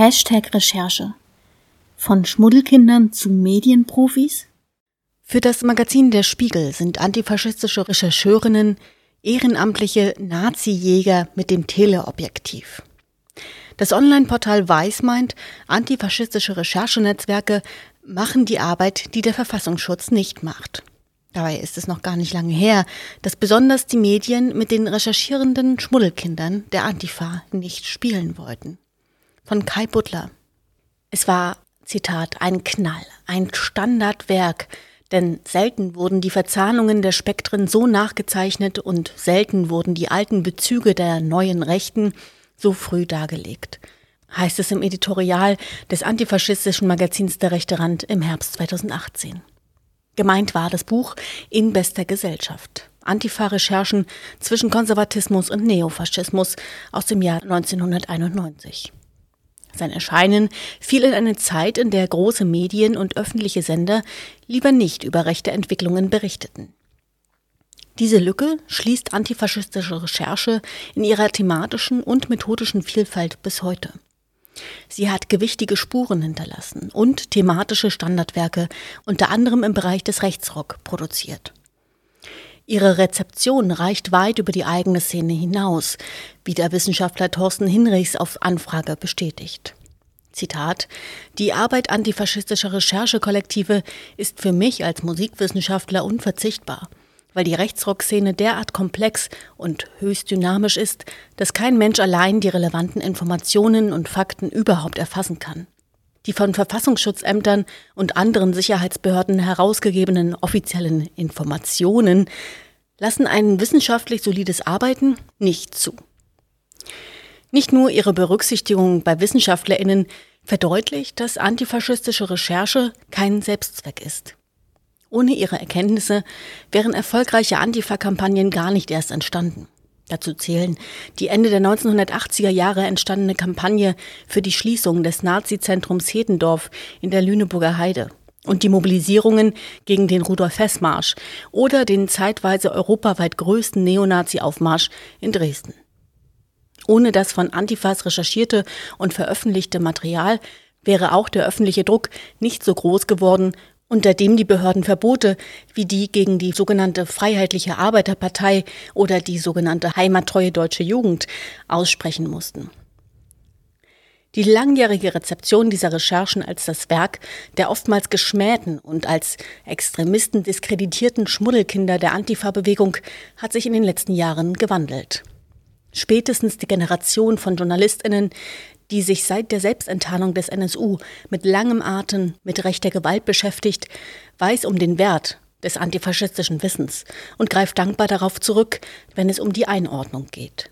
Hashtag Recherche. Von Schmuddelkindern zu Medienprofis? Für das Magazin Der Spiegel sind antifaschistische Rechercheurinnen ehrenamtliche Nazi-Jäger mit dem Teleobjektiv. Das Online-Portal Weiß meint, antifaschistische Recherchenetzwerke machen die Arbeit, die der Verfassungsschutz nicht macht. Dabei ist es noch gar nicht lange her, dass besonders die Medien mit den recherchierenden Schmuddelkindern der Antifa nicht spielen wollten. Von Kai Butler. Es war, Zitat, ein Knall, ein Standardwerk, denn selten wurden die Verzahnungen der Spektren so nachgezeichnet und selten wurden die alten Bezüge der neuen Rechten so früh dargelegt. Heißt es im Editorial des antifaschistischen Magazins Der rechte Rand im Herbst 2018. Gemeint war das Buch In bester Gesellschaft. Antifa-Recherchen zwischen Konservatismus und Neofaschismus aus dem Jahr 1991. Sein Erscheinen fiel in eine Zeit, in der große Medien und öffentliche Sender lieber nicht über rechte Entwicklungen berichteten. Diese Lücke schließt antifaschistische Recherche in ihrer thematischen und methodischen Vielfalt bis heute. Sie hat gewichtige Spuren hinterlassen und thematische Standardwerke unter anderem im Bereich des Rechtsrock produziert. Ihre Rezeption reicht weit über die eigene Szene hinaus, wie der Wissenschaftler Thorsten Hinrichs auf Anfrage bestätigt. Zitat Die Arbeit antifaschistischer Recherchekollektive ist für mich als Musikwissenschaftler unverzichtbar, weil die Rechtsrockszene derart komplex und höchst dynamisch ist, dass kein Mensch allein die relevanten Informationen und Fakten überhaupt erfassen kann. Die von Verfassungsschutzämtern und anderen Sicherheitsbehörden herausgegebenen offiziellen Informationen lassen ein wissenschaftlich solides Arbeiten nicht zu. Nicht nur ihre Berücksichtigung bei Wissenschaftlerinnen verdeutlicht, dass antifaschistische Recherche kein Selbstzweck ist. Ohne ihre Erkenntnisse wären erfolgreiche Antifa-Kampagnen gar nicht erst entstanden. Dazu zählen die Ende der 1980er Jahre entstandene Kampagne für die Schließung des Nazi-Zentrums Hedendorf in der Lüneburger Heide und die Mobilisierungen gegen den Rudolf-Hess-Marsch oder den zeitweise europaweit größten Neonazi-Aufmarsch in Dresden. Ohne das von Antifas recherchierte und veröffentlichte Material wäre auch der öffentliche Druck nicht so groß geworden unter dem die Behörden Verbote wie die gegen die sogenannte Freiheitliche Arbeiterpartei oder die sogenannte Heimattreue Deutsche Jugend aussprechen mussten. Die langjährige Rezeption dieser Recherchen als das Werk der oftmals geschmähten und als Extremisten diskreditierten Schmuddelkinder der Antifa-Bewegung hat sich in den letzten Jahren gewandelt. Spätestens die Generation von JournalistInnen, die sich seit der Selbstenttarnung des NSU mit langem Atem mit rechter Gewalt beschäftigt, weiß um den Wert des antifaschistischen Wissens und greift dankbar darauf zurück, wenn es um die Einordnung geht.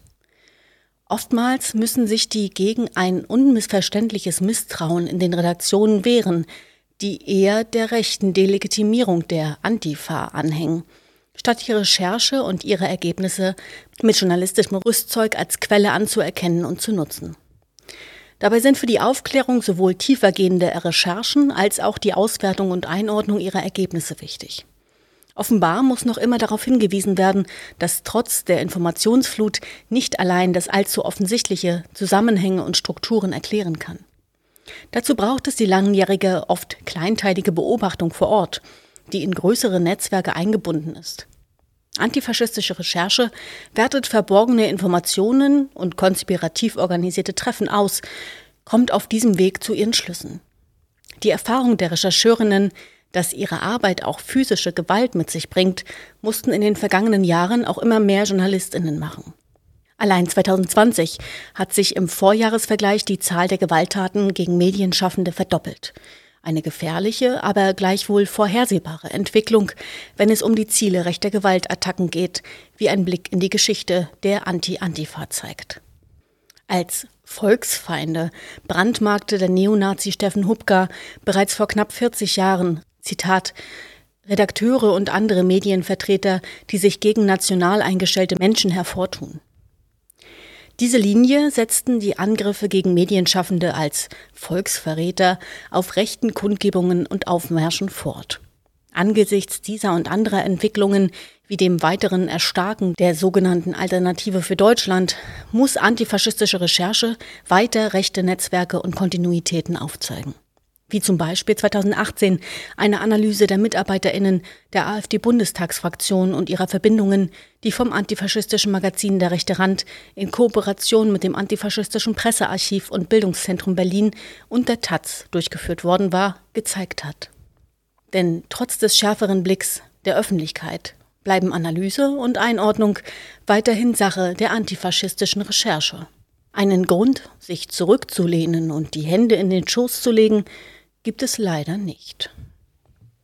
Oftmals müssen sich die gegen ein unmissverständliches Misstrauen in den Redaktionen wehren, die eher der rechten Delegitimierung der Antifa anhängen, statt ihre Recherche und ihre Ergebnisse mit journalistischem Rüstzeug als Quelle anzuerkennen und zu nutzen. Dabei sind für die Aufklärung sowohl tiefergehende Recherchen als auch die Auswertung und Einordnung ihrer Ergebnisse wichtig. Offenbar muss noch immer darauf hingewiesen werden, dass trotz der Informationsflut nicht allein das allzu offensichtliche Zusammenhänge und Strukturen erklären kann. Dazu braucht es die langjährige, oft kleinteilige Beobachtung vor Ort, die in größere Netzwerke eingebunden ist. Antifaschistische Recherche wertet verborgene Informationen und konspirativ organisierte Treffen aus, kommt auf diesem Weg zu ihren Schlüssen. Die Erfahrung der Rechercheurinnen, dass ihre Arbeit auch physische Gewalt mit sich bringt, mussten in den vergangenen Jahren auch immer mehr Journalistinnen machen. Allein 2020 hat sich im Vorjahresvergleich die Zahl der Gewalttaten gegen Medienschaffende verdoppelt. Eine gefährliche, aber gleichwohl vorhersehbare Entwicklung, wenn es um die Ziele rechter Gewaltattacken geht, wie ein Blick in die Geschichte der Anti-Antifa zeigt. Als Volksfeinde brandmarkte der Neonazi Steffen Hupka bereits vor knapp 40 Jahren, Zitat, Redakteure und andere Medienvertreter, die sich gegen national eingestellte Menschen hervortun. Diese Linie setzten die Angriffe gegen Medienschaffende als Volksverräter auf rechten Kundgebungen und Aufmärschen fort. Angesichts dieser und anderer Entwicklungen wie dem weiteren Erstarken der sogenannten Alternative für Deutschland muss antifaschistische Recherche weiter rechte Netzwerke und Kontinuitäten aufzeigen. Wie zum Beispiel 2018 eine Analyse der MitarbeiterInnen der AfD-Bundestagsfraktion und ihrer Verbindungen, die vom antifaschistischen Magazin Der Rechte Rand in Kooperation mit dem antifaschistischen Pressearchiv und Bildungszentrum Berlin und der Taz durchgeführt worden war, gezeigt hat. Denn trotz des schärferen Blicks der Öffentlichkeit bleiben Analyse und Einordnung weiterhin Sache der antifaschistischen Recherche. Einen Grund, sich zurückzulehnen und die Hände in den Schoß zu legen, gibt es leider nicht.